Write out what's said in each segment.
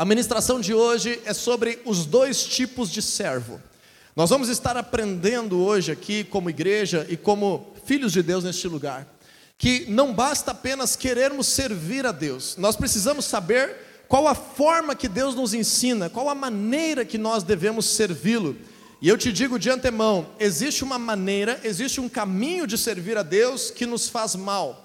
A ministração de hoje é sobre os dois tipos de servo. Nós vamos estar aprendendo hoje aqui, como igreja e como filhos de Deus neste lugar, que não basta apenas querermos servir a Deus, nós precisamos saber qual a forma que Deus nos ensina, qual a maneira que nós devemos servi-lo. E eu te digo de antemão: existe uma maneira, existe um caminho de servir a Deus que nos faz mal.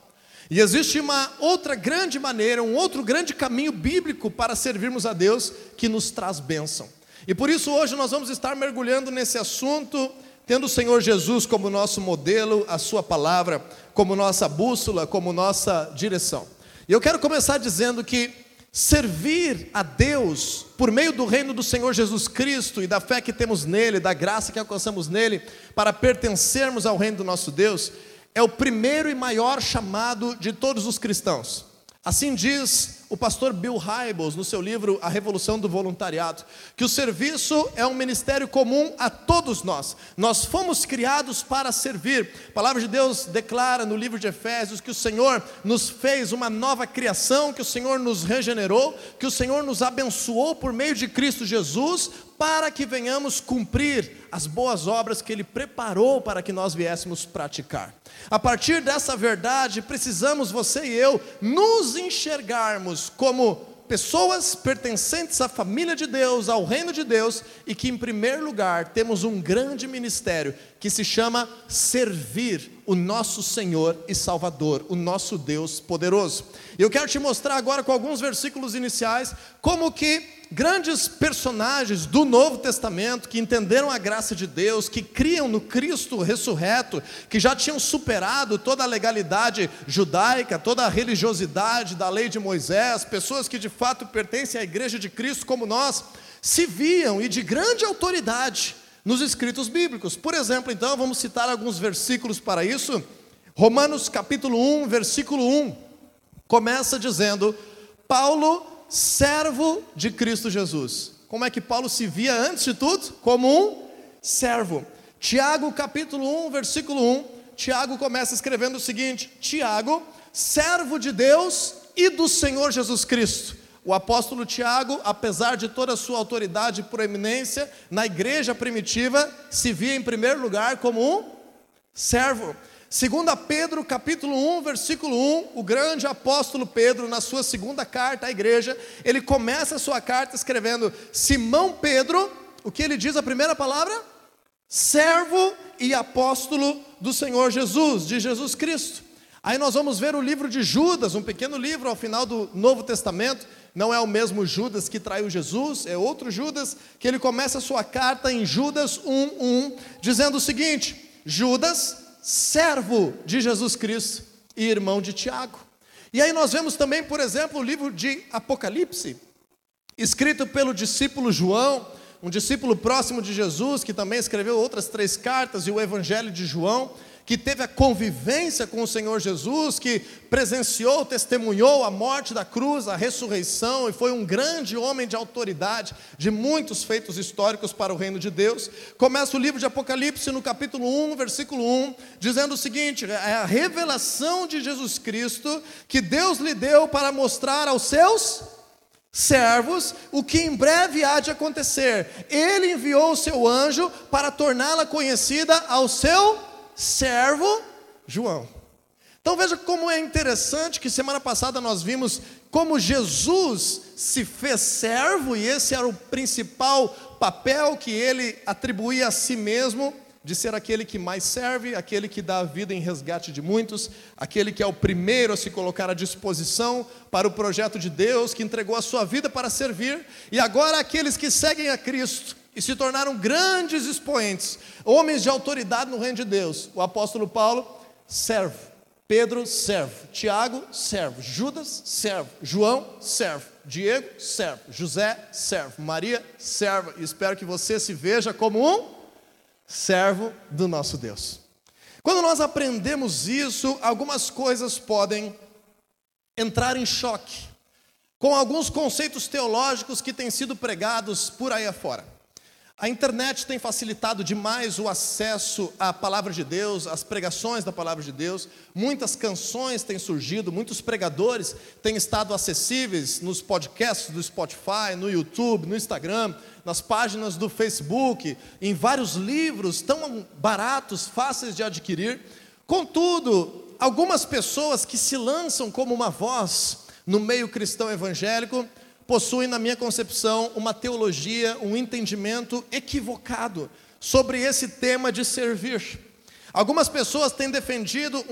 E existe uma outra grande maneira, um outro grande caminho bíblico para servirmos a Deus que nos traz bênção. E por isso hoje nós vamos estar mergulhando nesse assunto, tendo o Senhor Jesus como nosso modelo, a Sua palavra como nossa bússola, como nossa direção. E eu quero começar dizendo que servir a Deus por meio do reino do Senhor Jesus Cristo e da fé que temos nele, da graça que alcançamos nele, para pertencermos ao reino do nosso Deus, é o primeiro e maior chamado de todos os cristãos. Assim diz o pastor Bill Hybels no seu livro A Revolução do Voluntariado, que o serviço é um ministério comum a todos nós. Nós fomos criados para servir. A palavra de Deus declara no livro de Efésios que o Senhor nos fez uma nova criação, que o Senhor nos regenerou, que o Senhor nos abençoou por meio de Cristo Jesus para que venhamos cumprir as boas obras que Ele preparou para que nós viéssemos praticar. A partir dessa verdade, precisamos, você e eu, nos enxergarmos como pessoas pertencentes à família de Deus, ao reino de Deus, e que, em primeiro lugar, temos um grande ministério que se chama servir o nosso Senhor e Salvador, o nosso Deus poderoso. Eu quero te mostrar agora com alguns versículos iniciais como que grandes personagens do Novo Testamento que entenderam a graça de Deus, que criam no Cristo ressurreto, que já tinham superado toda a legalidade judaica, toda a religiosidade da lei de Moisés, pessoas que de fato pertencem à igreja de Cristo como nós, se viam e de grande autoridade nos escritos bíblicos. Por exemplo, então, vamos citar alguns versículos para isso. Romanos capítulo 1, versículo 1, começa dizendo: Paulo servo de Cristo Jesus. Como é que Paulo se via antes de tudo? Como um servo. Tiago, capítulo 1, versículo 1. Tiago começa escrevendo o seguinte: Tiago, servo de Deus e do Senhor Jesus Cristo. O apóstolo Tiago, apesar de toda a sua autoridade e proeminência na igreja primitiva, se via em primeiro lugar como um servo. Segunda Pedro, capítulo 1, versículo 1, o grande apóstolo Pedro, na sua segunda carta à igreja, ele começa a sua carta escrevendo: Simão Pedro, o que ele diz a primeira palavra? Servo e apóstolo do Senhor Jesus, de Jesus Cristo. Aí nós vamos ver o livro de Judas, um pequeno livro ao final do Novo Testamento. Não é o mesmo Judas que traiu Jesus, é outro Judas, que ele começa a sua carta em Judas 1:1, dizendo o seguinte: Judas, servo de Jesus Cristo e irmão de Tiago. E aí nós vemos também, por exemplo, o livro de Apocalipse, escrito pelo discípulo João, um discípulo próximo de Jesus, que também escreveu outras três cartas e o Evangelho de João que teve a convivência com o Senhor Jesus, que presenciou, testemunhou a morte da cruz, a ressurreição, e foi um grande homem de autoridade, de muitos feitos históricos para o reino de Deus. Começa o livro de Apocalipse no capítulo 1, versículo 1, dizendo o seguinte: é a revelação de Jesus Cristo que Deus lhe deu para mostrar aos seus servos o que em breve há de acontecer. Ele enviou o seu anjo para torná-la conhecida ao seu servo João. Então veja como é interessante que semana passada nós vimos como Jesus se fez servo, e esse era o principal papel que ele atribuía a si mesmo, de ser aquele que mais serve, aquele que dá a vida em resgate de muitos, aquele que é o primeiro a se colocar à disposição para o projeto de Deus, que entregou a sua vida para servir, e agora aqueles que seguem a Cristo e se tornaram grandes expoentes, homens de autoridade no reino de Deus. O apóstolo Paulo, servo. Pedro, servo. Tiago, servo. Judas, servo. João, servo. Diego, servo. José, servo. Maria, serva. E espero que você se veja como um servo do nosso Deus. Quando nós aprendemos isso, algumas coisas podem entrar em choque com alguns conceitos teológicos que têm sido pregados por aí afora. A internet tem facilitado demais o acesso à palavra de Deus, às pregações da palavra de Deus. Muitas canções têm surgido, muitos pregadores têm estado acessíveis nos podcasts do Spotify, no YouTube, no Instagram, nas páginas do Facebook, em vários livros tão baratos, fáceis de adquirir. Contudo, algumas pessoas que se lançam como uma voz no meio cristão evangélico possuem, na minha concepção, uma teologia, um entendimento equivocado sobre esse tema de servir. Algumas pessoas têm defendido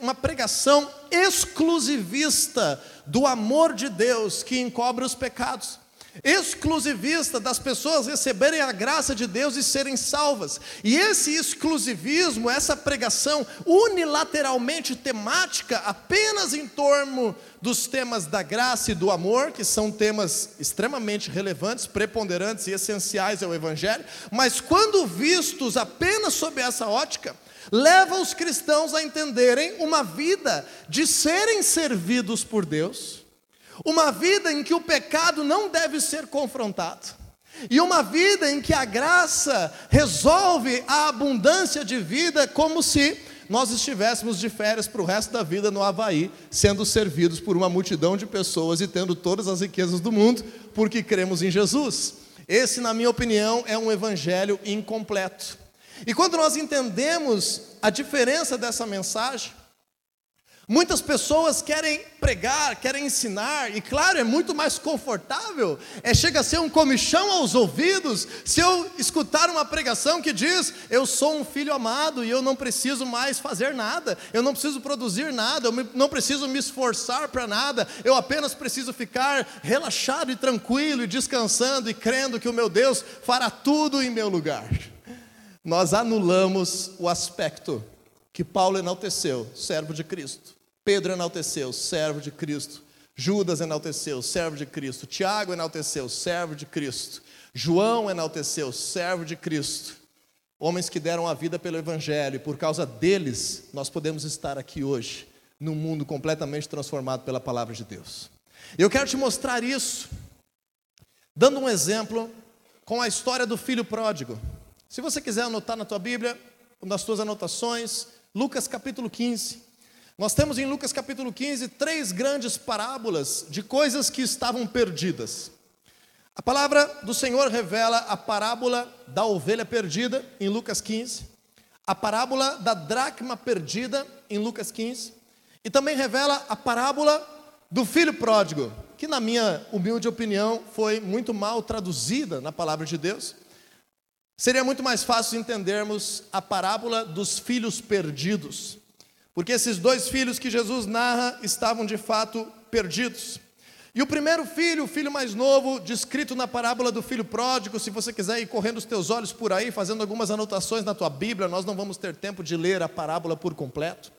uma pregação exclusivista do amor de Deus que encobre os pecados exclusivista das pessoas receberem a graça de Deus e serem salvas. E esse exclusivismo, essa pregação unilateralmente temática, apenas em torno dos temas da graça e do amor, que são temas extremamente relevantes, preponderantes e essenciais ao Evangelho, mas quando vistos apenas sob essa ótica, leva os cristãos a entenderem uma vida de serem servidos por Deus uma vida em que o pecado não deve ser confrontado. E uma vida em que a graça resolve a abundância de vida como se nós estivéssemos de férias para o resto da vida no Havaí, sendo servidos por uma multidão de pessoas e tendo todas as riquezas do mundo, porque cremos em Jesus. Esse, na minha opinião, é um evangelho incompleto. E quando nós entendemos a diferença dessa mensagem, Muitas pessoas querem pregar, querem ensinar, e claro, é muito mais confortável, é chega a ser um comichão aos ouvidos, se eu escutar uma pregação que diz: "Eu sou um filho amado e eu não preciso mais fazer nada, eu não preciso produzir nada, eu não preciso me esforçar para nada, eu apenas preciso ficar relaxado e tranquilo e descansando e crendo que o meu Deus fará tudo em meu lugar". Nós anulamos o aspecto que Paulo enalteceu, servo de Cristo. Pedro enalteceu, servo de Cristo. Judas enalteceu, servo de Cristo. Tiago enalteceu, servo de Cristo. João enalteceu, servo de Cristo. Homens que deram a vida pelo Evangelho, e por causa deles nós podemos estar aqui hoje, num mundo completamente transformado pela palavra de Deus. Eu quero te mostrar isso, dando um exemplo com a história do filho pródigo. Se você quiser anotar na tua Bíblia, nas tuas anotações, Lucas capítulo 15. Nós temos em Lucas capítulo 15 três grandes parábolas de coisas que estavam perdidas. A palavra do Senhor revela a parábola da ovelha perdida, em Lucas 15, a parábola da dracma perdida, em Lucas 15, e também revela a parábola do filho pródigo, que, na minha humilde opinião, foi muito mal traduzida na palavra de Deus. Seria muito mais fácil entendermos a parábola dos filhos perdidos. Porque esses dois filhos que Jesus narra estavam de fato perdidos. E o primeiro filho, o filho mais novo, descrito na parábola do filho pródigo, se você quiser ir correndo os teus olhos por aí, fazendo algumas anotações na tua Bíblia, nós não vamos ter tempo de ler a parábola por completo.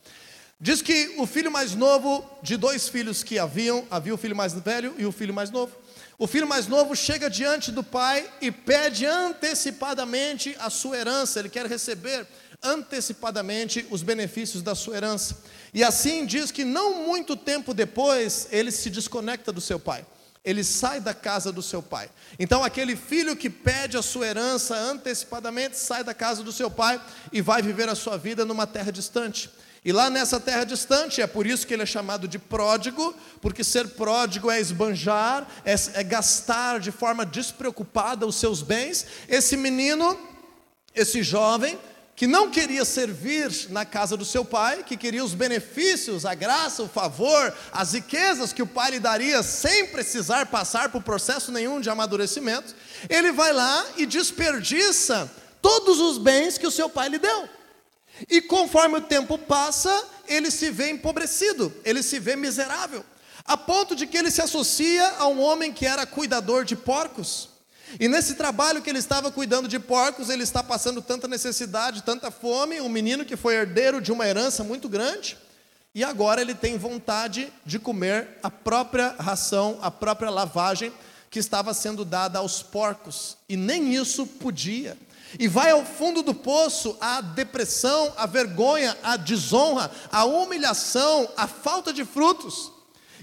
Diz que o filho mais novo, de dois filhos que haviam, havia o filho mais velho e o filho mais novo. O filho mais novo chega diante do pai e pede antecipadamente a sua herança, ele quer receber antecipadamente os benefícios da sua herança. E assim diz que não muito tempo depois ele se desconecta do seu pai. Ele sai da casa do seu pai. Então, aquele filho que pede a sua herança antecipadamente sai da casa do seu pai e vai viver a sua vida numa terra distante. E lá nessa terra distante, é por isso que ele é chamado de pródigo, porque ser pródigo é esbanjar, é, é gastar de forma despreocupada os seus bens. Esse menino, esse jovem, que não queria servir na casa do seu pai, que queria os benefícios, a graça, o favor, as riquezas que o pai lhe daria sem precisar passar por processo nenhum de amadurecimento, ele vai lá e desperdiça todos os bens que o seu pai lhe deu. E conforme o tempo passa, ele se vê empobrecido, ele se vê miserável, a ponto de que ele se associa a um homem que era cuidador de porcos. E nesse trabalho que ele estava cuidando de porcos, ele está passando tanta necessidade, tanta fome, um menino que foi herdeiro de uma herança muito grande, e agora ele tem vontade de comer a própria ração, a própria lavagem que estava sendo dada aos porcos, e nem isso podia. E vai ao fundo do poço a depressão, a vergonha, a desonra, a humilhação, a falta de frutos.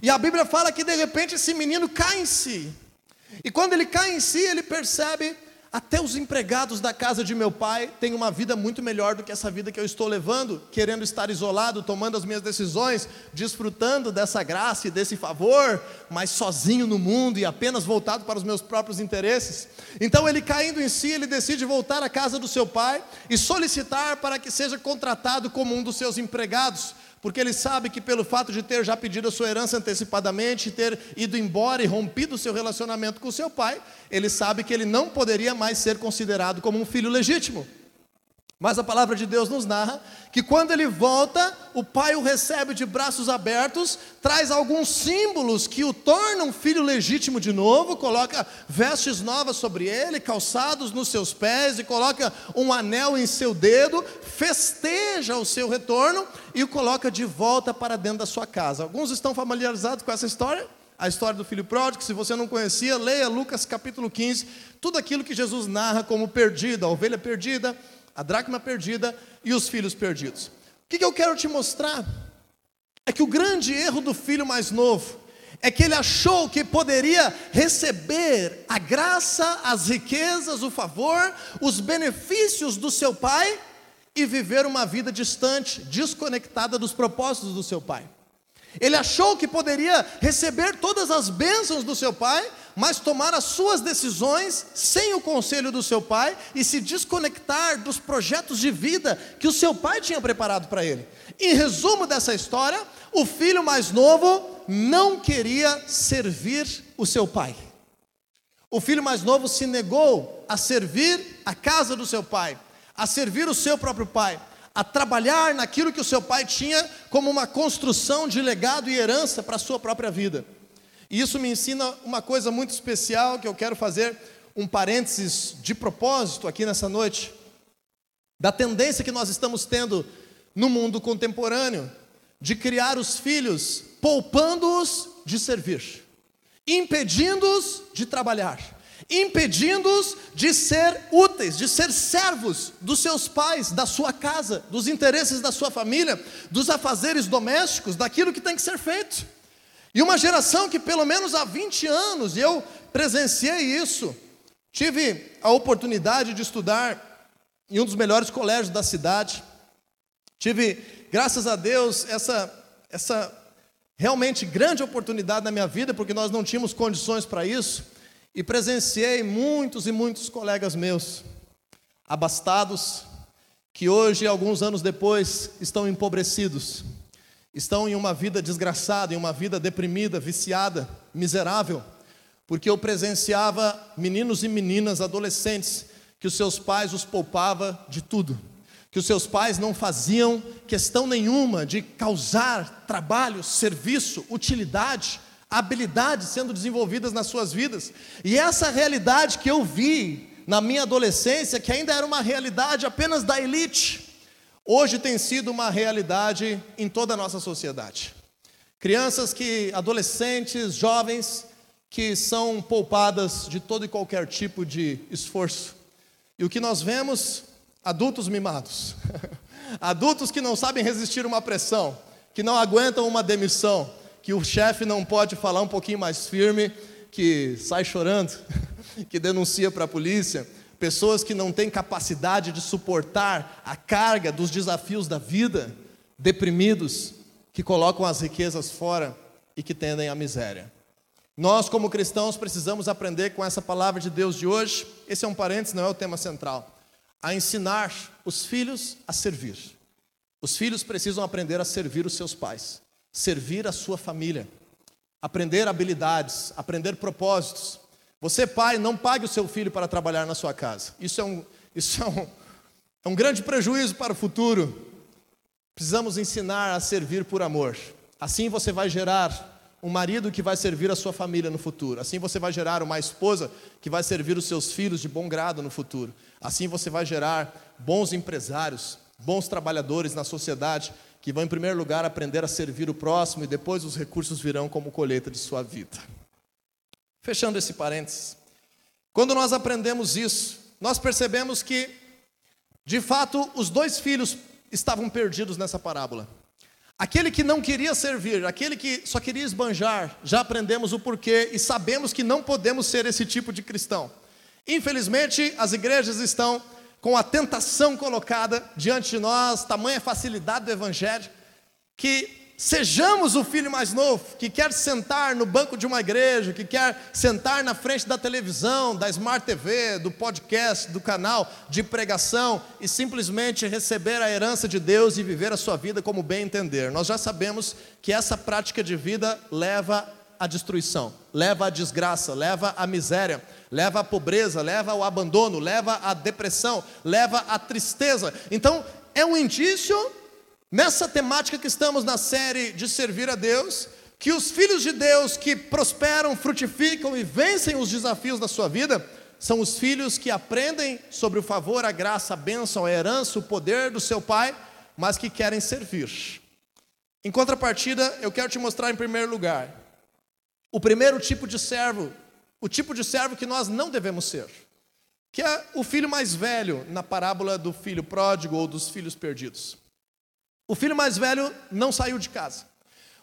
E a Bíblia fala que de repente esse menino cai em si. E quando ele cai em si, ele percebe até os empregados da casa de meu pai têm uma vida muito melhor do que essa vida que eu estou levando, querendo estar isolado, tomando as minhas decisões, desfrutando dessa graça e desse favor, mas sozinho no mundo e apenas voltado para os meus próprios interesses. Então ele caindo em si, ele decide voltar à casa do seu pai e solicitar para que seja contratado como um dos seus empregados porque ele sabe que pelo fato de ter já pedido a sua herança antecipadamente, ter ido embora e rompido o seu relacionamento com seu pai, ele sabe que ele não poderia mais ser considerado como um filho legítimo. Mas a palavra de Deus nos narra que quando ele volta, o pai o recebe de braços abertos, traz alguns símbolos que o tornam filho legítimo de novo, coloca vestes novas sobre ele, calçados nos seus pés e coloca um anel em seu dedo, festeja o seu retorno e o coloca de volta para dentro da sua casa. Alguns estão familiarizados com essa história? A história do filho pródigo, se você não conhecia, leia Lucas capítulo 15, tudo aquilo que Jesus narra como perdido, a ovelha perdida, a dracma perdida e os filhos perdidos. O que, eu quero te mostrar? É que o grande erro do filho mais novo é que ele achou que poderia receber a graça, as riquezas, o favor, os benefícios do seu pai e viver uma vida distante, desconectada dos propósitos do seu pai. Ele achou que poderia receber todas as bênçãos do seu pai, mas tomar as suas decisões sem o conselho do seu pai e se desconectar dos projetos de vida que o seu pai tinha preparado para ele. Em resumo dessa história, o filho mais novo não queria servir o seu pai. O filho mais novo se negou a servir a casa do seu pai, a servir o seu próprio pai a trabalhar naquilo que o seu pai tinha como uma construção de legado e herança para a sua própria vida. E isso me ensina uma coisa muito especial que eu quero fazer um parênteses de propósito aqui nessa noite, da tendência que nós estamos tendo no mundo contemporâneo de criar os filhos poupando-os de servir, impedindo-os de trabalhar impedindo-os de ser úteis, de ser servos dos seus pais, da sua casa, dos interesses da sua família, dos afazeres domésticos, daquilo que tem que ser feito. E uma geração que, pelo menos há 20 anos, eu presenciei isso, tive a oportunidade de estudar em um dos melhores colégios da cidade, tive, graças a Deus, essa, essa realmente grande oportunidade na minha vida, porque nós não tínhamos condições para isso e presenciei muitos e muitos colegas meus, abastados, que hoje, alguns anos depois, estão empobrecidos, estão em uma vida desgraçada, em uma vida deprimida, viciada, miserável, porque eu presenciava meninos e meninas, adolescentes, que os seus pais os poupava de tudo, que os seus pais não faziam questão nenhuma de causar trabalho, serviço, utilidade habilidades sendo desenvolvidas nas suas vidas. E essa realidade que eu vi na minha adolescência, que ainda era uma realidade apenas da elite, hoje tem sido uma realidade em toda a nossa sociedade. Crianças que, adolescentes, jovens, que são poupadas de todo e qualquer tipo de esforço. E o que nós vemos? Adultos mimados. Adultos que não sabem resistir uma pressão, que não aguentam uma demissão, que o chefe não pode falar um pouquinho mais firme, que sai chorando, que denuncia para a polícia, pessoas que não têm capacidade de suportar a carga dos desafios da vida, deprimidos, que colocam as riquezas fora e que tendem à miséria. Nós, como cristãos, precisamos aprender com essa palavra de Deus de hoje, esse é um parênteses, não é o tema central, a ensinar os filhos a servir. Os filhos precisam aprender a servir os seus pais servir a sua família, aprender habilidades, aprender propósitos. Você, pai, não pague o seu filho para trabalhar na sua casa. Isso é um, isso é um, é um grande prejuízo para o futuro. Precisamos ensinar a servir por amor. Assim você vai gerar um marido que vai servir a sua família no futuro. Assim você vai gerar uma esposa que vai servir os seus filhos de bom grado no futuro. Assim você vai gerar bons empresários, bons trabalhadores na sociedade que vão, em primeiro lugar, aprender a servir o próximo e depois os recursos virão como colheita de sua vida. Fechando esse parênteses. Quando nós aprendemos isso, nós percebemos que, de fato, os dois filhos estavam perdidos nessa parábola. Aquele que não queria servir, aquele que só queria esbanjar, já aprendemos o porquê e sabemos que não podemos ser esse tipo de cristão. Infelizmente, as igrejas estão com a tentação colocada diante de nós, tamanha facilidade do Evangelho, que sejamos o filho mais novo, que quer sentar no banco de uma igreja, que quer sentar na frente da televisão, da Smart TV, do podcast, do canal de pregação e simplesmente receber a herança de Deus e viver a sua vida como bem entender. Nós já sabemos que essa prática de vida leva à destruição, leva à desgraça, leva à miséria, leva à pobreza, leva ao abandono, leva à depressão, leva à tristeza. Então, é um indício Nessa temática que estamos na série de servir a Deus, que os filhos de Deus que prosperam, frutificam e vencem os desafios da sua vida, são os filhos que aprendem sobre o favor, a graça, a bênção, a herança, o poder do seu pai, mas que querem servir. Em contrapartida, eu quero te mostrar em primeiro lugar o primeiro tipo de servo, o tipo de servo que nós não devemos ser, que é o filho mais velho na parábola do filho pródigo ou dos filhos perdidos. O filho mais velho não saiu de casa.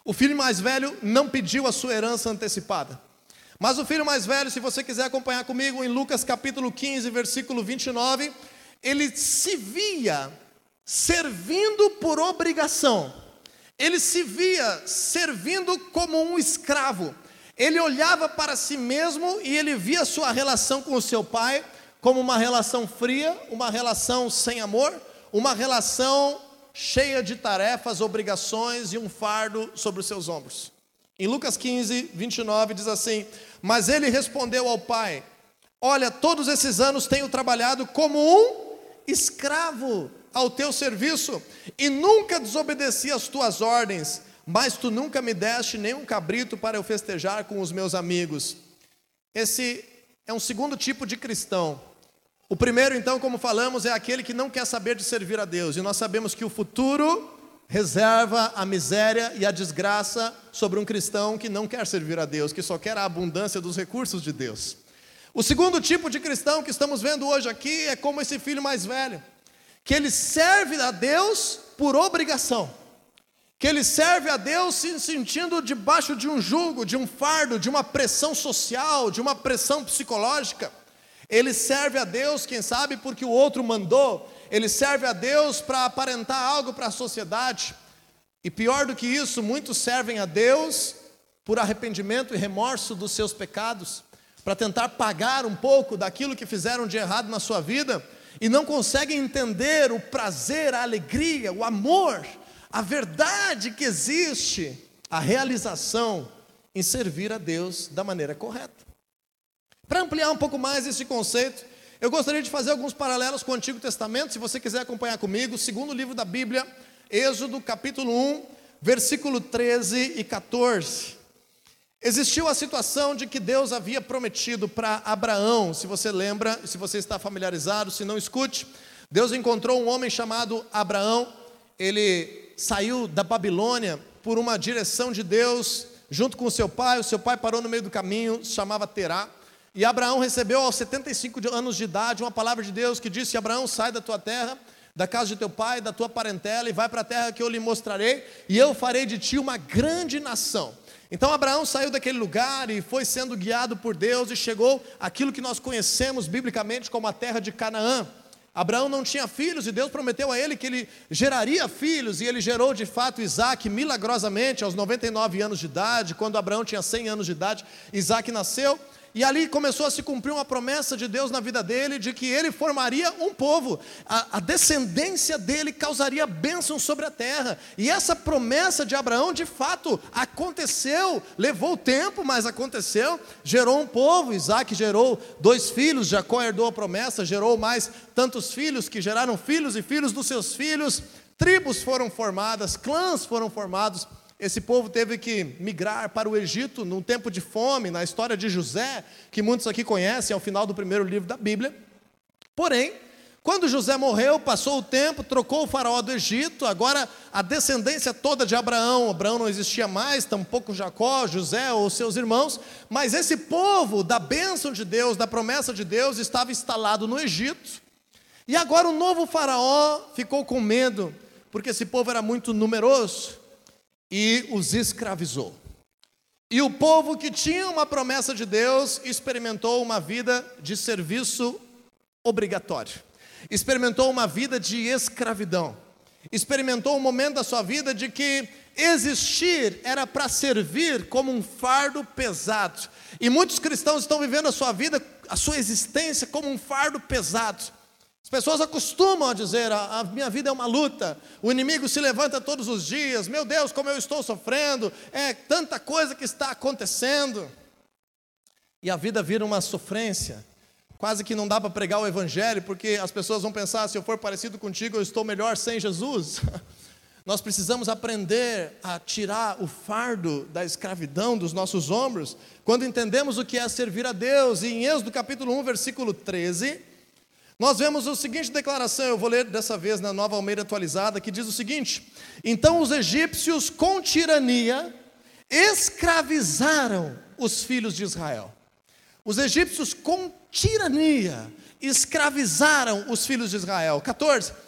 O filho mais velho não pediu a sua herança antecipada. Mas o filho mais velho, se você quiser acompanhar comigo em Lucas capítulo 15, versículo 29, ele se via servindo por obrigação. Ele se via servindo como um escravo. Ele olhava para si mesmo e ele via sua relação com o seu pai como uma relação fria, uma relação sem amor, uma relação cheia de tarefas, obrigações e um fardo sobre os seus ombros. Em Lucas 15, 29 diz assim: Mas ele respondeu ao pai: Olha, todos esses anos tenho trabalhado como um escravo ao teu serviço e nunca desobedeci às tuas ordens, mas tu nunca me deste nem um cabrito para eu festejar com os meus amigos. Esse é um segundo tipo de cristão o primeiro, então, como falamos, é aquele que não quer saber de servir a Deus, e nós sabemos que o futuro reserva a miséria e a desgraça sobre um cristão que não quer servir a Deus, que só quer a abundância dos recursos de Deus. O segundo tipo de cristão que estamos vendo hoje aqui é como esse filho mais velho, que ele serve a Deus por obrigação, que ele serve a Deus se sentindo debaixo de um jugo, de um fardo, de uma pressão social, de uma pressão psicológica. Ele serve a Deus, quem sabe, porque o outro mandou. Ele serve a Deus para aparentar algo para a sociedade. E pior do que isso, muitos servem a Deus por arrependimento e remorso dos seus pecados, para tentar pagar um pouco daquilo que fizeram de errado na sua vida e não conseguem entender o prazer, a alegria, o amor, a verdade que existe, a realização em servir a Deus da maneira correta. Para ampliar um pouco mais esse conceito, eu gostaria de fazer alguns paralelos com o Antigo Testamento, se você quiser acompanhar comigo, segundo livro da Bíblia, Êxodo capítulo 1, versículo 13 e 14. Existiu a situação de que Deus havia prometido para Abraão, se você lembra, se você está familiarizado, se não escute, Deus encontrou um homem chamado Abraão, ele saiu da Babilônia por uma direção de Deus, junto com seu pai, o seu pai parou no meio do caminho, chamava Terá, e Abraão recebeu aos 75 anos de idade uma palavra de Deus que disse: Abraão, sai da tua terra, da casa de teu pai, da tua parentela, e vai para a terra que eu lhe mostrarei, e eu farei de ti uma grande nação. Então Abraão saiu daquele lugar e foi sendo guiado por Deus e chegou aquilo que nós conhecemos biblicamente como a terra de Canaã. Abraão não tinha filhos e Deus prometeu a ele que ele geraria filhos, e ele gerou de fato Isaac milagrosamente aos 99 anos de idade. Quando Abraão tinha 100 anos de idade, Isaac nasceu. E ali começou a se cumprir uma promessa de Deus na vida dele, de que ele formaria um povo, a, a descendência dele causaria bênção sobre a terra. E essa promessa de Abraão, de fato, aconteceu, levou tempo, mas aconteceu, gerou um povo. Isaac gerou dois filhos, Jacó herdou a promessa, gerou mais tantos filhos que geraram filhos e filhos dos seus filhos. Tribos foram formadas, clãs foram formados esse povo teve que migrar para o Egito num tempo de fome, na história de José, que muitos aqui conhecem, ao final do primeiro livro da Bíblia. Porém, quando José morreu, passou o tempo, trocou o faraó do Egito, agora a descendência toda de Abraão, Abraão não existia mais, tampouco Jacó, José ou seus irmãos, mas esse povo da bênção de Deus, da promessa de Deus, estava instalado no Egito. E agora o novo faraó ficou com medo, porque esse povo era muito numeroso, e os escravizou. E o povo que tinha uma promessa de Deus experimentou uma vida de serviço obrigatório, experimentou uma vida de escravidão, experimentou um momento da sua vida de que existir era para servir como um fardo pesado. E muitos cristãos estão vivendo a sua vida, a sua existência como um fardo pesado. As pessoas acostumam a dizer: a, a, minha vida é uma luta, o inimigo se levanta todos os dias, meu Deus, como eu estou sofrendo, é tanta coisa que está acontecendo. E a vida vira uma sofrência, quase que não dá para pregar o Evangelho, porque as pessoas vão pensar: se eu for parecido contigo, eu estou melhor sem Jesus. Nós precisamos aprender a tirar o fardo da escravidão dos nossos ombros, quando entendemos o que é servir a Deus. E em Êxodo capítulo 1, versículo 13, nós vemos a seguinte declaração, eu vou ler dessa vez na nova Almeida atualizada, que diz o seguinte: Então os egípcios, com tirania, escravizaram os filhos de Israel. Os egípcios, com tirania, escravizaram os filhos de Israel. 14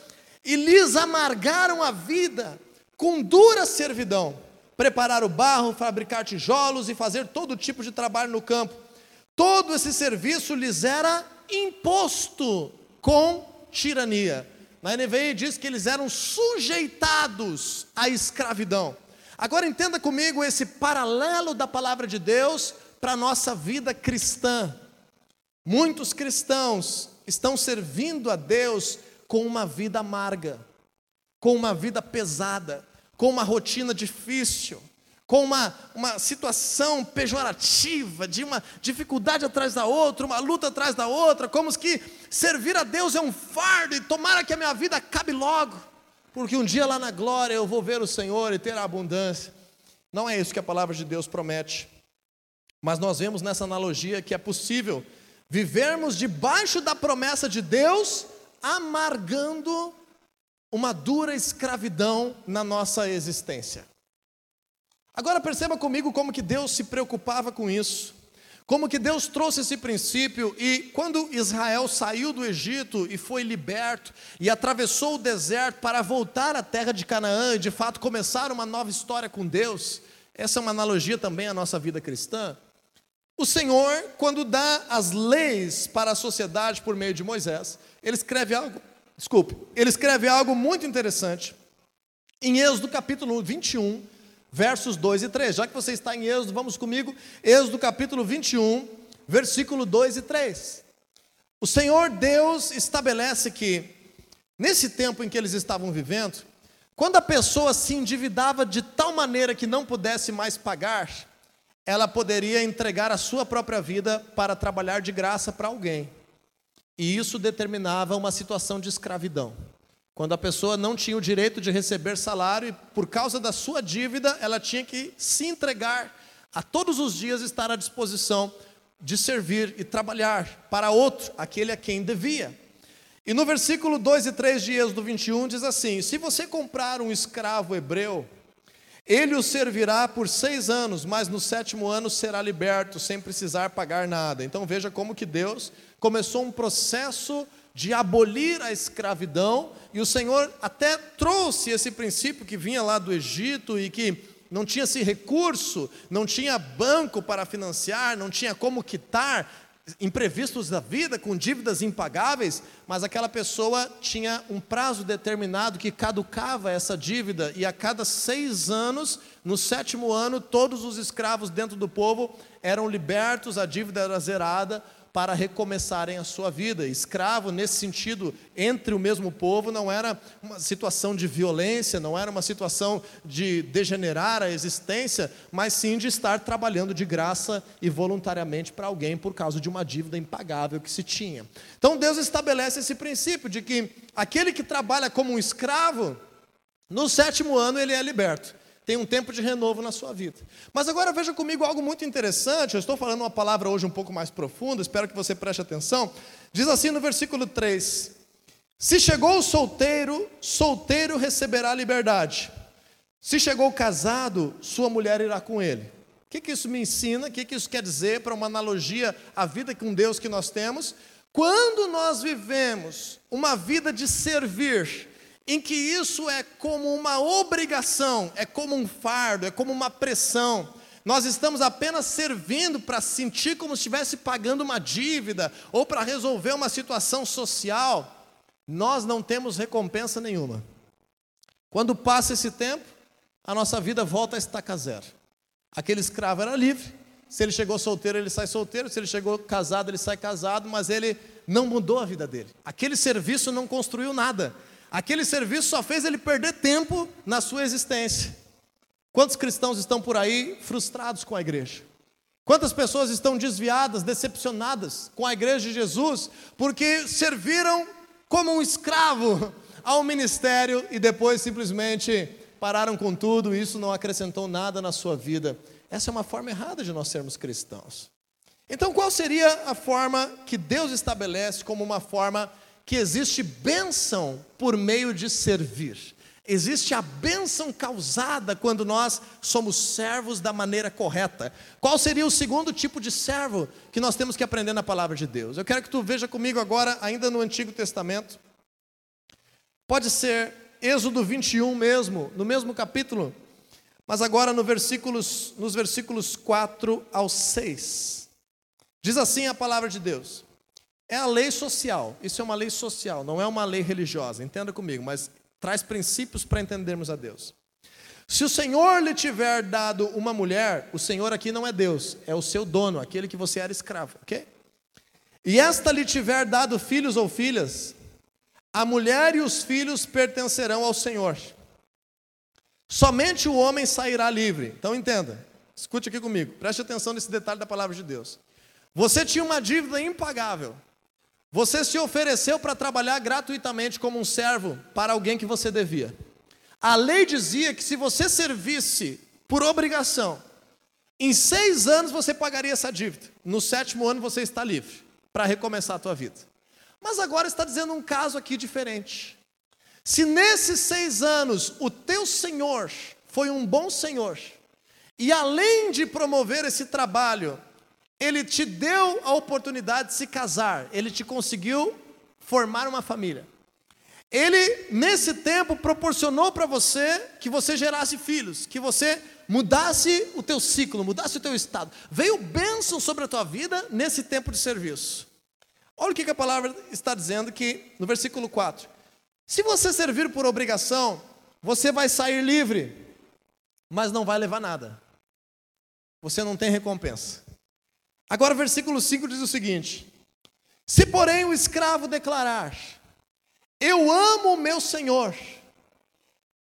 e lhes amargaram a vida com dura servidão, preparar o barro, fabricar tijolos e fazer todo tipo de trabalho no campo. Todo esse serviço lhes era imposto com tirania. Na NVI diz que eles eram sujeitados à escravidão. Agora entenda comigo esse paralelo da palavra de Deus para a nossa vida cristã. Muitos cristãos estão servindo a Deus com uma vida amarga, com uma vida pesada, com uma rotina difícil, com uma, uma situação pejorativa, de uma dificuldade atrás da outra, uma luta atrás da outra, como que servir a Deus é um fardo e tomara que a minha vida acabe logo, porque um dia lá na glória eu vou ver o Senhor e ter a abundância. Não é isso que a palavra de Deus promete. Mas nós vemos nessa analogia que é possível vivermos debaixo da promessa de Deus amargando uma dura escravidão na nossa existência. Agora perceba comigo como que Deus se preocupava com isso. Como que Deus trouxe esse princípio e quando Israel saiu do Egito e foi liberto e atravessou o deserto para voltar à terra de Canaã e de fato começar uma nova história com Deus, essa é uma analogia também à nossa vida cristã. O Senhor, quando dá as leis para a sociedade por meio de Moisés, ele escreve algo, desculpe, ele escreve algo muito interessante em Êxodo capítulo 21, versos 2 e 3. Já que você está em Êxodo, vamos comigo, Êxodo capítulo 21, versículo 2 e 3. O Senhor Deus estabelece que, nesse tempo em que eles estavam vivendo, quando a pessoa se endividava de tal maneira que não pudesse mais pagar, ela poderia entregar a sua própria vida para trabalhar de graça para alguém. E isso determinava uma situação de escravidão. Quando a pessoa não tinha o direito de receber salário e por causa da sua dívida, ela tinha que se entregar a todos os dias estar à disposição de servir e trabalhar para outro, aquele a quem devia. E no versículo 2 e 3 de Êxodo 21 diz assim: Se você comprar um escravo hebreu, ele o servirá por seis anos, mas no sétimo ano será liberto, sem precisar pagar nada. Então veja como que Deus começou um processo de abolir a escravidão, e o Senhor até trouxe esse princípio que vinha lá do Egito e que não tinha esse recurso, não tinha banco para financiar, não tinha como quitar imprevistos da vida, com dívidas impagáveis, mas aquela pessoa tinha um prazo determinado que caducava essa dívida, e a cada seis anos, no sétimo ano, todos os escravos dentro do povo eram libertos, a dívida era zerada, para recomeçarem a sua vida. Escravo, nesse sentido, entre o mesmo povo, não era uma situação de violência, não era uma situação de degenerar a existência, mas sim de estar trabalhando de graça e voluntariamente para alguém por causa de uma dívida impagável que se tinha. Então Deus estabelece esse princípio de que aquele que trabalha como um escravo, no sétimo ano ele é liberto tem um tempo de renovo na sua vida. Mas agora veja comigo algo muito interessante. Eu estou falando uma palavra hoje um pouco mais profunda, espero que você preste atenção. Diz assim no versículo 3: Se chegou solteiro, solteiro receberá liberdade. Se chegou casado, sua mulher irá com ele. O que, que isso me ensina? O que, que isso quer dizer para uma analogia à vida com Deus que nós temos? Quando nós vivemos uma vida de servir, em que isso é como uma obrigação, é como um fardo, é como uma pressão. nós estamos apenas servindo para sentir como se estivesse pagando uma dívida ou para resolver uma situação social, nós não temos recompensa nenhuma. Quando passa esse tempo, a nossa vida volta a estaca zero. Aquele escravo era livre, se ele chegou solteiro, ele sai solteiro, se ele chegou casado, ele sai casado, mas ele não mudou a vida dele. Aquele serviço não construiu nada. Aquele serviço só fez ele perder tempo na sua existência. Quantos cristãos estão por aí frustrados com a igreja? Quantas pessoas estão desviadas, decepcionadas com a igreja de Jesus, porque serviram como um escravo ao ministério e depois simplesmente pararam com tudo e isso não acrescentou nada na sua vida? Essa é uma forma errada de nós sermos cristãos. Então, qual seria a forma que Deus estabelece como uma forma que existe bênção por meio de servir? Existe a bênção causada quando nós somos servos da maneira correta. Qual seria o segundo tipo de servo que nós temos que aprender na palavra de Deus? Eu quero que tu veja comigo agora, ainda no Antigo Testamento. Pode ser Êxodo 21 mesmo, no mesmo capítulo, mas agora no versículos, nos versículos 4 ao 6. Diz assim a palavra de Deus. É a lei social, isso é uma lei social, não é uma lei religiosa, entenda comigo, mas traz princípios para entendermos a Deus. Se o Senhor lhe tiver dado uma mulher, o Senhor aqui não é Deus, é o seu dono, aquele que você era escravo, ok? E esta lhe tiver dado filhos ou filhas, a mulher e os filhos pertencerão ao Senhor. Somente o homem sairá livre. Então entenda, escute aqui comigo, preste atenção nesse detalhe da palavra de Deus. Você tinha uma dívida impagável. Você se ofereceu para trabalhar gratuitamente como um servo para alguém que você devia. A lei dizia que se você servisse por obrigação, em seis anos você pagaria essa dívida. No sétimo ano você está livre para recomeçar a tua vida. Mas agora está dizendo um caso aqui diferente. Se nesses seis anos o teu Senhor foi um bom Senhor, e além de promover esse trabalho, ele te deu a oportunidade de se casar, ele te conseguiu formar uma família. Ele, nesse tempo, proporcionou para você que você gerasse filhos, que você mudasse o teu ciclo, mudasse o teu estado. Veio bênção sobre a tua vida nesse tempo de serviço. Olha o que a palavra está dizendo aqui no versículo 4. Se você servir por obrigação, você vai sair livre, mas não vai levar nada. Você não tem recompensa. Agora, versículo 5 diz o seguinte: Se, porém, o escravo declarar: Eu amo o meu senhor,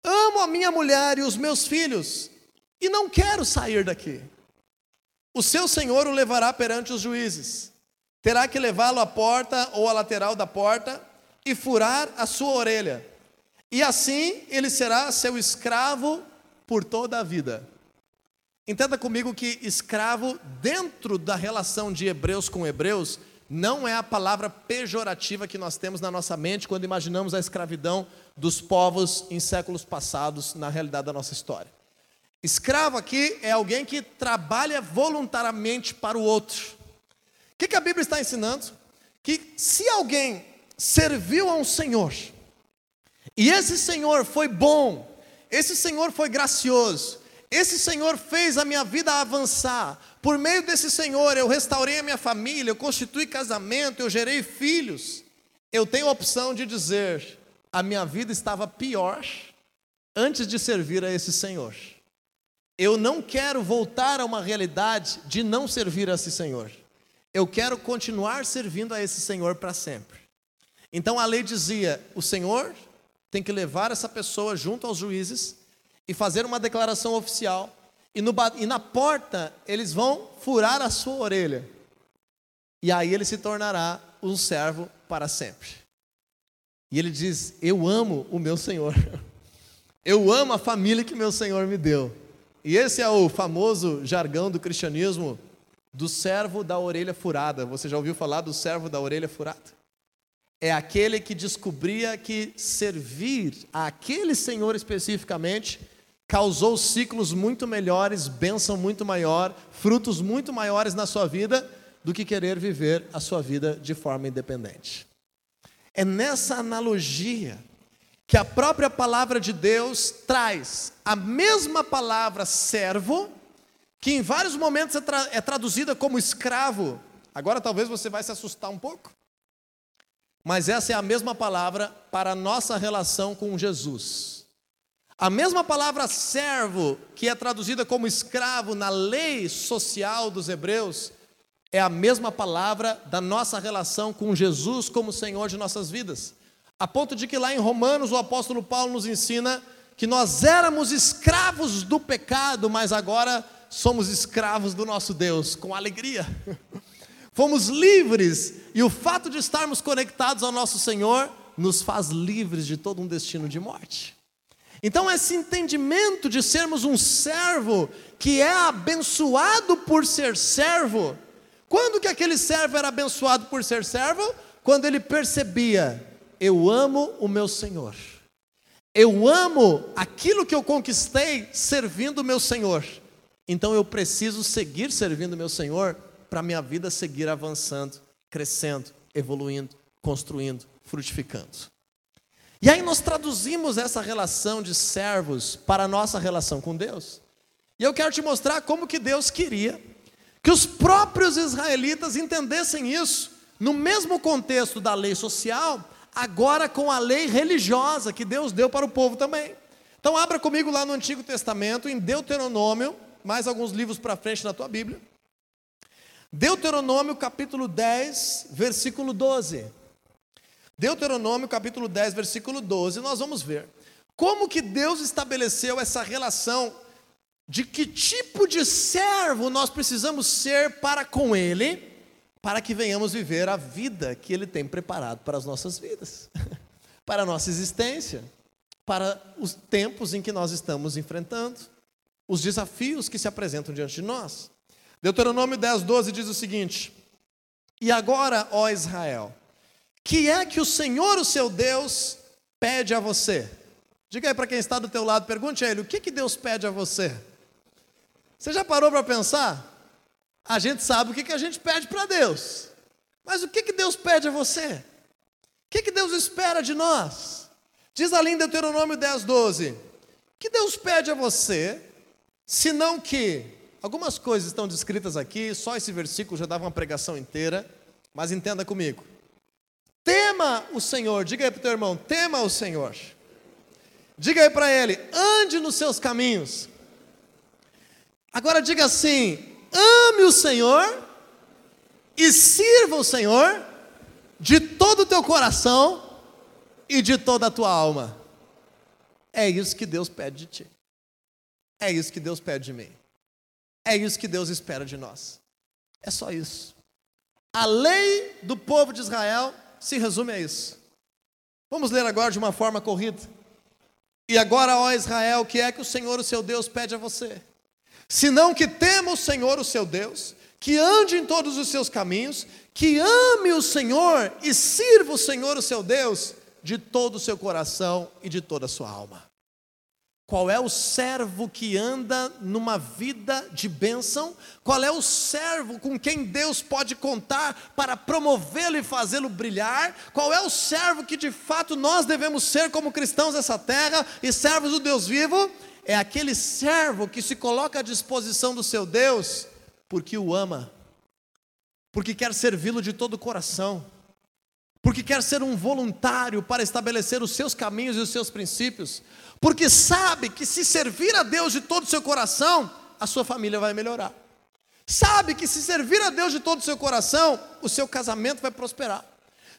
amo a minha mulher e os meus filhos, e não quero sair daqui, o seu senhor o levará perante os juízes, terá que levá-lo à porta ou à lateral da porta e furar a sua orelha, e assim ele será seu escravo por toda a vida. Entenda comigo que escravo, dentro da relação de hebreus com hebreus, não é a palavra pejorativa que nós temos na nossa mente quando imaginamos a escravidão dos povos em séculos passados na realidade da nossa história. Escravo aqui é alguém que trabalha voluntariamente para o outro. O que, a Bíblia está ensinando? Que se alguém serviu a um Senhor, e esse Senhor foi bom, esse Senhor foi gracioso, esse Senhor fez a minha vida avançar. Por meio desse Senhor, eu restaurei a minha família, eu constituí casamento, eu gerei filhos. Eu tenho a opção de dizer: a minha vida estava pior antes de servir a esse Senhor. Eu não quero voltar a uma realidade de não servir a esse Senhor. Eu quero continuar servindo a esse Senhor para sempre. Então a lei dizia: o Senhor tem que levar essa pessoa junto aos juízes e fazer uma declaração oficial, e, no, e na porta eles vão furar a sua orelha, e aí ele se tornará um servo para sempre. E ele diz: Eu amo o meu Senhor, eu amo a família que meu Senhor me deu. E esse é o famoso jargão do cristianismo do servo da orelha furada. Você já ouviu falar do servo da orelha furada? É aquele que descobria que servir aquele Senhor especificamente causou ciclos muito melhores, bênção muito maior, frutos muito maiores na sua vida do que querer viver a sua vida de forma independente. É nessa analogia que a própria palavra de Deus traz a mesma palavra servo, que em vários momentos é, tra é traduzida como escravo. Agora talvez você vai se assustar um pouco. Mas essa é a mesma palavra para a nossa relação com Jesus. A mesma palavra servo, que é traduzida como escravo na lei social dos hebreus, é a mesma palavra da nossa relação com Jesus como Senhor de nossas vidas. A ponto de que lá em Romanos o apóstolo Paulo nos ensina que nós éramos escravos do pecado, mas agora somos escravos do nosso Deus, com alegria. Fomos livres, e o fato de estarmos conectados ao nosso Senhor nos faz livres de todo um destino de morte. Então, esse entendimento de sermos um servo que é abençoado por ser servo, quando que aquele servo era abençoado por ser servo? Quando ele percebia: eu amo o meu Senhor. Eu amo aquilo que eu conquistei servindo o meu Senhor. Então eu preciso seguir servindo o meu Senhor para minha vida seguir avançando, crescendo, evoluindo, construindo, frutificando. E aí nós traduzimos essa relação de servos para a nossa relação com Deus. E eu quero te mostrar como que Deus queria que os próprios israelitas entendessem isso no mesmo contexto da lei social, agora com a lei religiosa que Deus deu para o povo também. Então abra comigo lá no Antigo Testamento, em Deuteronômio, mais alguns livros para frente na tua Bíblia. Deuteronômio capítulo 10, versículo 12. Deuteronômio capítulo 10, versículo 12, nós vamos ver como que Deus estabeleceu essa relação de que tipo de servo nós precisamos ser para com Ele, para que venhamos viver a vida que Ele tem preparado para as nossas vidas, para a nossa existência, para os tempos em que nós estamos enfrentando, os desafios que se apresentam diante de nós. Deuteronômio 10, 12 diz o seguinte: E agora, ó Israel, que é que o Senhor, o seu Deus, pede a você? Diga aí para quem está do teu lado, pergunte a ele, o que, que Deus pede a você? Você já parou para pensar? A gente sabe o que, que a gente pede para Deus. Mas o que, que Deus pede a você? O que, que Deus espera de nós? Diz ali em Deuteronômio 10, 12: que Deus pede a você, senão que, algumas coisas estão descritas aqui, só esse versículo já dava uma pregação inteira, mas entenda comigo. Tema o Senhor, diga aí para o teu irmão, tema o Senhor. Diga aí para ele, ande nos seus caminhos. Agora diga assim: ame o Senhor e sirva o Senhor de todo o teu coração e de toda a tua alma. É isso que Deus pede de ti. É isso que Deus pede de mim. É isso que Deus espera de nós. É só isso. A lei do povo de Israel se resume a isso. Vamos ler agora de uma forma corrida. E agora, ó Israel, o que é que o Senhor, o seu Deus, pede a você? senão que tema o Senhor, o seu Deus, que ande em todos os seus caminhos, que ame o Senhor e sirva o Senhor, o seu Deus, de todo o seu coração e de toda a sua alma. Qual é o servo que anda numa vida de bênção? Qual é o servo com quem Deus pode contar para promovê-lo e fazê-lo brilhar? Qual é o servo que de fato nós devemos ser como cristãos dessa terra e servos do Deus vivo? é aquele servo que se coloca à disposição do seu Deus porque o ama, porque quer servi-lo de todo o coração, porque quer ser um voluntário para estabelecer os seus caminhos e os seus princípios, porque sabe que se servir a Deus de todo o seu coração, a sua família vai melhorar. Sabe que se servir a Deus de todo o seu coração, o seu casamento vai prosperar.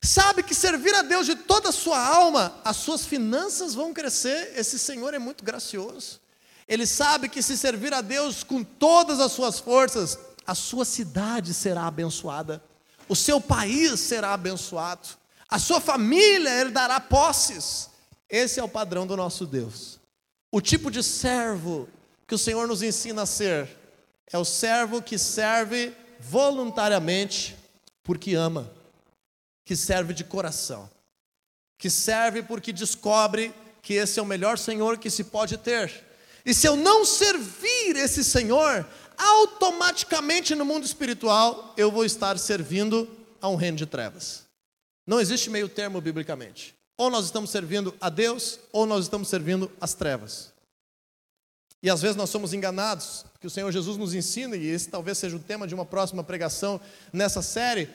Sabe que servir a Deus de toda a sua alma, as suas finanças vão crescer. Esse Senhor é muito gracioso. Ele sabe que se servir a Deus com todas as suas forças, a sua cidade será abençoada, o seu país será abençoado, a sua família herdará posses. Esse é o padrão do nosso Deus. O tipo de servo que o Senhor nos ensina a ser é o servo que serve voluntariamente porque ama que serve de coração, que serve porque descobre que esse é o melhor Senhor que se pode ter. E se eu não servir esse Senhor, automaticamente no mundo espiritual eu vou estar servindo a um reino de trevas. Não existe meio termo biblicamente. Ou nós estamos servindo a Deus, ou nós estamos servindo as trevas. E às vezes nós somos enganados, que o Senhor Jesus nos ensina, e esse talvez seja o tema de uma próxima pregação nessa série,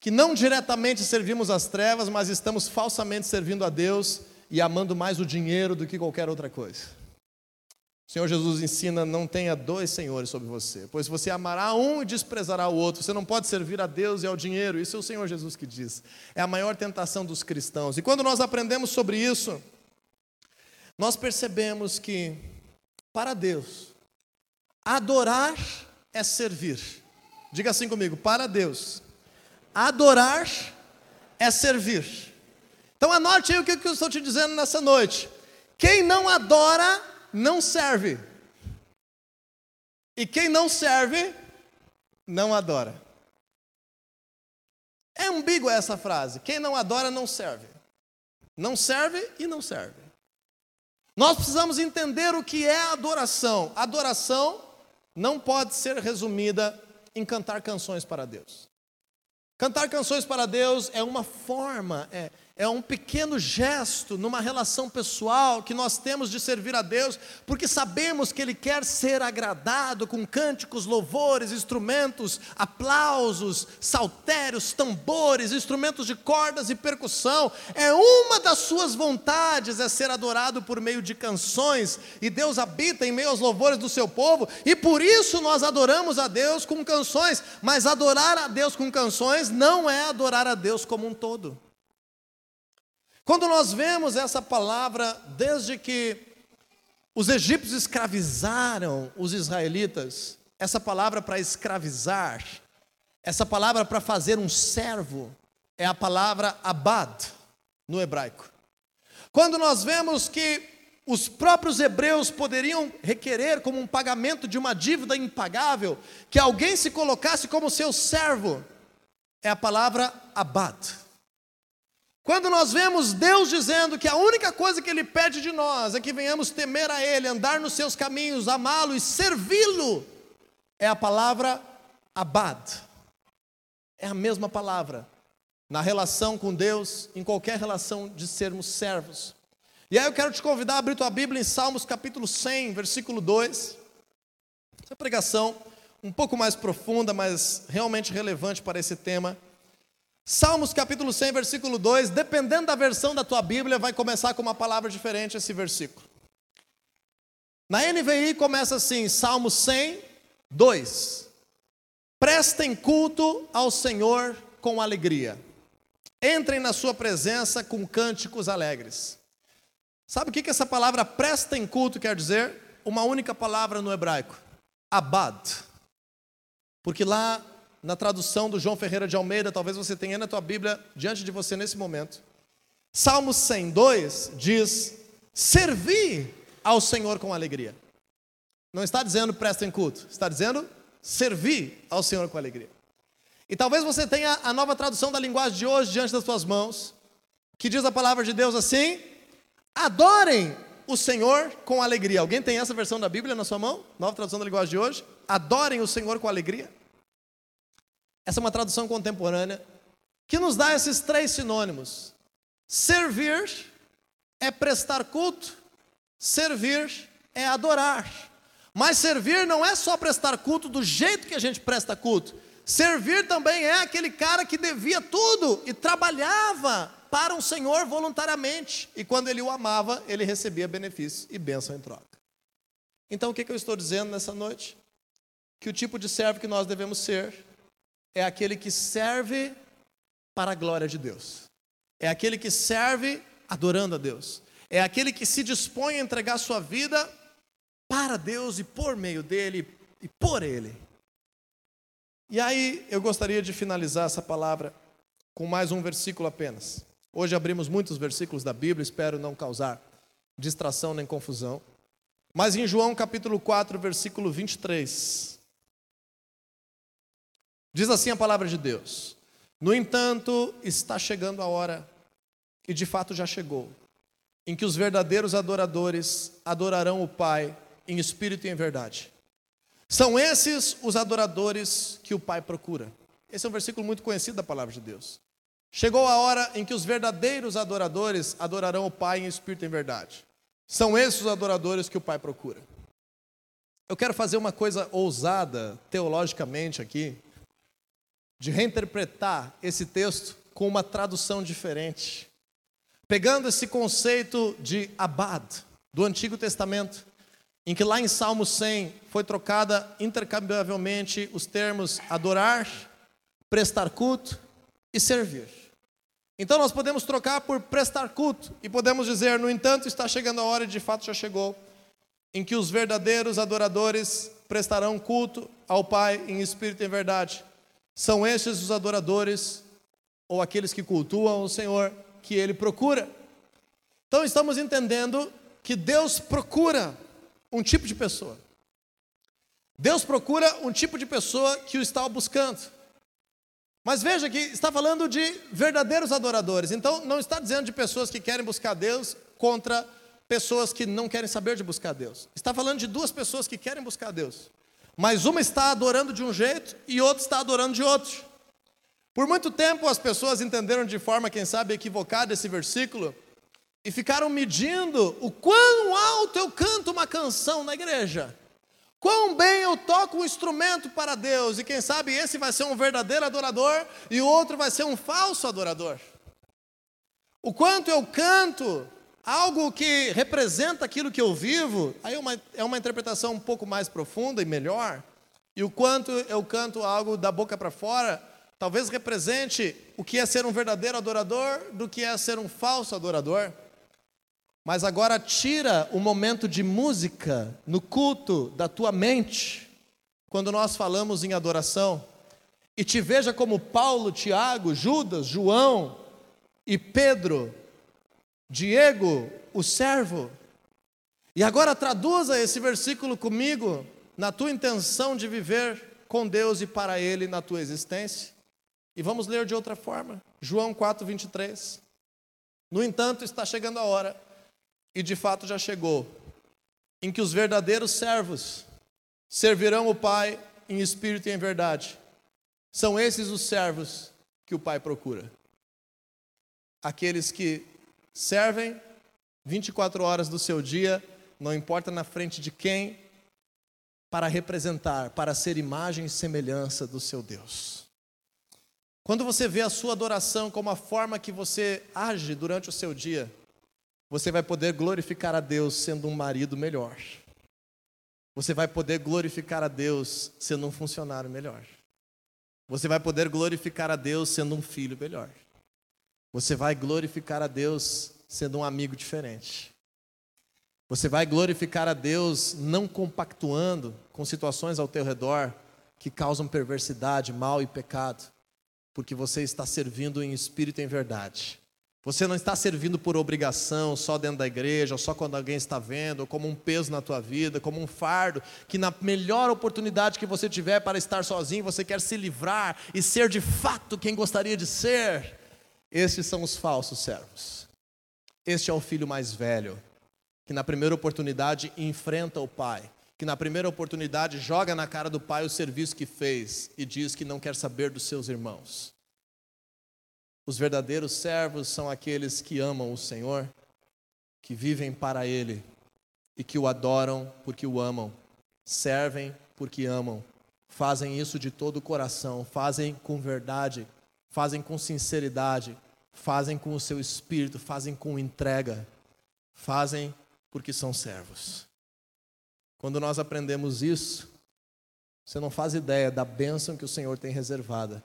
que não diretamente servimos as trevas, mas estamos falsamente servindo a Deus e amando mais o dinheiro do que qualquer outra coisa. O Senhor Jesus ensina: não tenha dois senhores sobre você, pois você amará um e desprezará o outro. Você não pode servir a Deus e ao dinheiro. Isso é o Senhor Jesus que diz. É a maior tentação dos cristãos. E quando nós aprendemos sobre isso, nós percebemos que, para Deus, adorar é servir. Diga assim comigo: para Deus, adorar é servir. Então anote aí o que eu estou te dizendo nessa noite. Quem não adora, não serve. E quem não serve, não adora. É ambígua essa frase. Quem não adora, não serve. Não serve e não serve. Nós precisamos entender o que é adoração. Adoração não pode ser resumida em cantar canções para Deus. Cantar canções para Deus é uma forma, é, é um pequeno gesto numa relação pessoal que nós temos de servir a Deus, porque sabemos que Ele quer ser agradado com cânticos, louvores, instrumentos, aplausos, saltérios, tambores, instrumentos de cordas e percussão. É uma das Suas vontades é ser adorado por meio de canções, e Deus habita em meio aos louvores do Seu povo, e por isso nós adoramos a Deus com canções, mas adorar a Deus com canções não é adorar a Deus como um todo. Quando nós vemos essa palavra, desde que os egípcios escravizaram os israelitas, essa palavra para escravizar, essa palavra para fazer um servo, é a palavra abad no hebraico. Quando nós vemos que os próprios hebreus poderiam requerer como um pagamento de uma dívida impagável, que alguém se colocasse como seu servo, é a palavra abad. Quando nós vemos Deus dizendo que a única coisa que Ele pede de nós é que venhamos temer a Ele, andar nos seus caminhos, amá-lo e servi-lo, é a palavra abad. É a mesma palavra. Na relação com Deus, em qualquer relação de sermos servos. E aí eu quero te convidar a abrir tua Bíblia em Salmos capítulo 100, versículo 2. Essa pregação um pouco mais profunda, mas realmente relevante para esse tema. Salmos capítulo 100, versículo 2, dependendo da versão da tua Bíblia, vai começar com uma palavra diferente esse versículo. Na NVI começa assim, Salmo 100, 2. Prestem culto ao Senhor com alegria. Entrem na sua presença com cânticos alegres. Sabe o que, que essa palavra prestem culto quer dizer? Uma única palavra no hebraico: abad. Porque lá na tradução do João Ferreira de Almeida, talvez você tenha na tua Bíblia diante de você nesse momento. Salmo 102 diz: servir ao Senhor com alegria. Não está dizendo prestem culto, está dizendo servir ao Senhor com alegria. E talvez você tenha a nova tradução da linguagem de hoje diante das suas mãos, que diz a palavra de Deus assim: adorem o Senhor com alegria. Alguém tem essa versão da Bíblia na sua mão? Nova tradução da linguagem de hoje? Adorem o Senhor com alegria. Essa é uma tradução contemporânea que nos dá esses três sinônimos. Servir é prestar culto, servir é adorar. Mas servir não é só prestar culto do jeito que a gente presta culto. Servir também é aquele cara que devia tudo e trabalhava para um Senhor voluntariamente. E quando ele o amava, ele recebia benefício e bênção em troca. Então o que, que eu estou dizendo nessa noite? Que o tipo de servo que nós devemos ser é aquele que serve para a glória de Deus. É aquele que serve adorando a Deus. É aquele que se dispõe a entregar sua vida para Deus e por meio dele e por ele. E aí eu gostaria de finalizar essa palavra com mais um versículo apenas. Hoje abrimos muitos versículos da Bíblia, espero não causar distração nem confusão. Mas em João capítulo 4, versículo 23, Diz assim a palavra de Deus: No entanto, está chegando a hora, e de fato já chegou, em que os verdadeiros adoradores adorarão o Pai em espírito e em verdade. São esses os adoradores que o Pai procura. Esse é um versículo muito conhecido da palavra de Deus. Chegou a hora em que os verdadeiros adoradores adorarão o Pai em espírito e em verdade. São esses os adoradores que o Pai procura. Eu quero fazer uma coisa ousada, teologicamente aqui, de reinterpretar esse texto com uma tradução diferente. Pegando esse conceito de abad do Antigo Testamento, em que lá em Salmo 100 foi trocada intercambiavelmente os termos adorar, prestar culto e servir. Então nós podemos trocar por prestar culto e podemos dizer, no entanto, está chegando a hora e de fato já chegou, em que os verdadeiros adoradores prestarão culto ao Pai em espírito e em verdade. São estes os adoradores ou aqueles que cultuam o Senhor que ele procura. Então estamos entendendo que Deus procura um tipo de pessoa. Deus procura um tipo de pessoa que o está buscando. Mas veja que está falando de verdadeiros adoradores. Então não está dizendo de pessoas que querem buscar Deus contra pessoas que não querem saber de buscar Deus. Está falando de duas pessoas que querem buscar Deus. Mas uma está adorando de um jeito e outra está adorando de outro. Por muito tempo as pessoas entenderam de forma, quem sabe, equivocada esse versículo e ficaram medindo o quão alto eu canto uma canção na igreja. Quão bem eu toco um instrumento para Deus, e quem sabe esse vai ser um verdadeiro adorador e o outro vai ser um falso adorador. O quanto eu canto algo que representa aquilo que eu vivo, aí é uma, é uma interpretação um pouco mais profunda e melhor. E o quanto eu canto algo da boca para fora, talvez represente o que é ser um verdadeiro adorador do que é ser um falso adorador. Mas agora tira o momento de música no culto da tua mente, quando nós falamos em adoração, e te veja como Paulo, Tiago, Judas, João e Pedro, Diego, o servo. E agora traduza esse versículo comigo na tua intenção de viver com Deus e para Ele na tua existência. E vamos ler de outra forma. João 4, 23. No entanto, está chegando a hora e de fato já chegou, em que os verdadeiros servos servirão o Pai em espírito e em verdade. São esses os servos que o Pai procura. Aqueles que servem 24 horas do seu dia, não importa na frente de quem, para representar, para ser imagem e semelhança do seu Deus. Quando você vê a sua adoração como a forma que você age durante o seu dia, você vai poder glorificar a Deus sendo um marido melhor. Você vai poder glorificar a Deus sendo um funcionário melhor. Você vai poder glorificar a Deus sendo um filho melhor. Você vai glorificar a Deus sendo um amigo diferente. Você vai glorificar a Deus não compactuando com situações ao teu redor que causam perversidade, mal e pecado, porque você está servindo em espírito e em verdade. Você não está servindo por obrigação, só dentro da igreja, ou só quando alguém está vendo, ou como um peso na tua vida, como um fardo, que na melhor oportunidade que você tiver para estar sozinho, você quer se livrar e ser de fato quem gostaria de ser. Estes são os falsos servos. Este é o filho mais velho, que na primeira oportunidade enfrenta o pai, que na primeira oportunidade joga na cara do pai o serviço que fez e diz que não quer saber dos seus irmãos. Os verdadeiros servos são aqueles que amam o Senhor, que vivem para Ele e que o adoram porque o amam, servem porque amam, fazem isso de todo o coração, fazem com verdade, fazem com sinceridade, fazem com o seu espírito, fazem com entrega, fazem porque são servos. Quando nós aprendemos isso, você não faz ideia da bênção que o Senhor tem reservada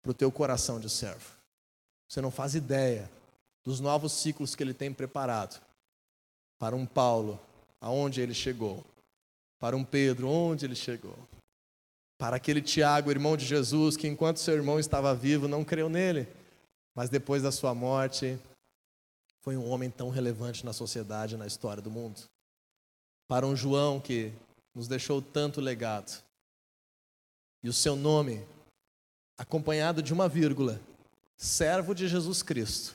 para o teu coração de servo. Você não faz ideia dos novos ciclos que ele tem preparado para um Paulo, aonde ele chegou, para um Pedro, onde ele chegou, para aquele Tiago, irmão de Jesus, que enquanto seu irmão estava vivo não creu nele, mas depois da sua morte foi um homem tão relevante na sociedade, na história do mundo. Para um João que nos deixou tanto legado. E o seu nome, acompanhado de uma vírgula, servo de Jesus Cristo,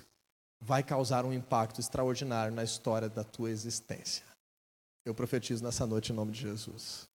vai causar um impacto extraordinário na história da tua existência. Eu profetizo nessa noite em nome de Jesus.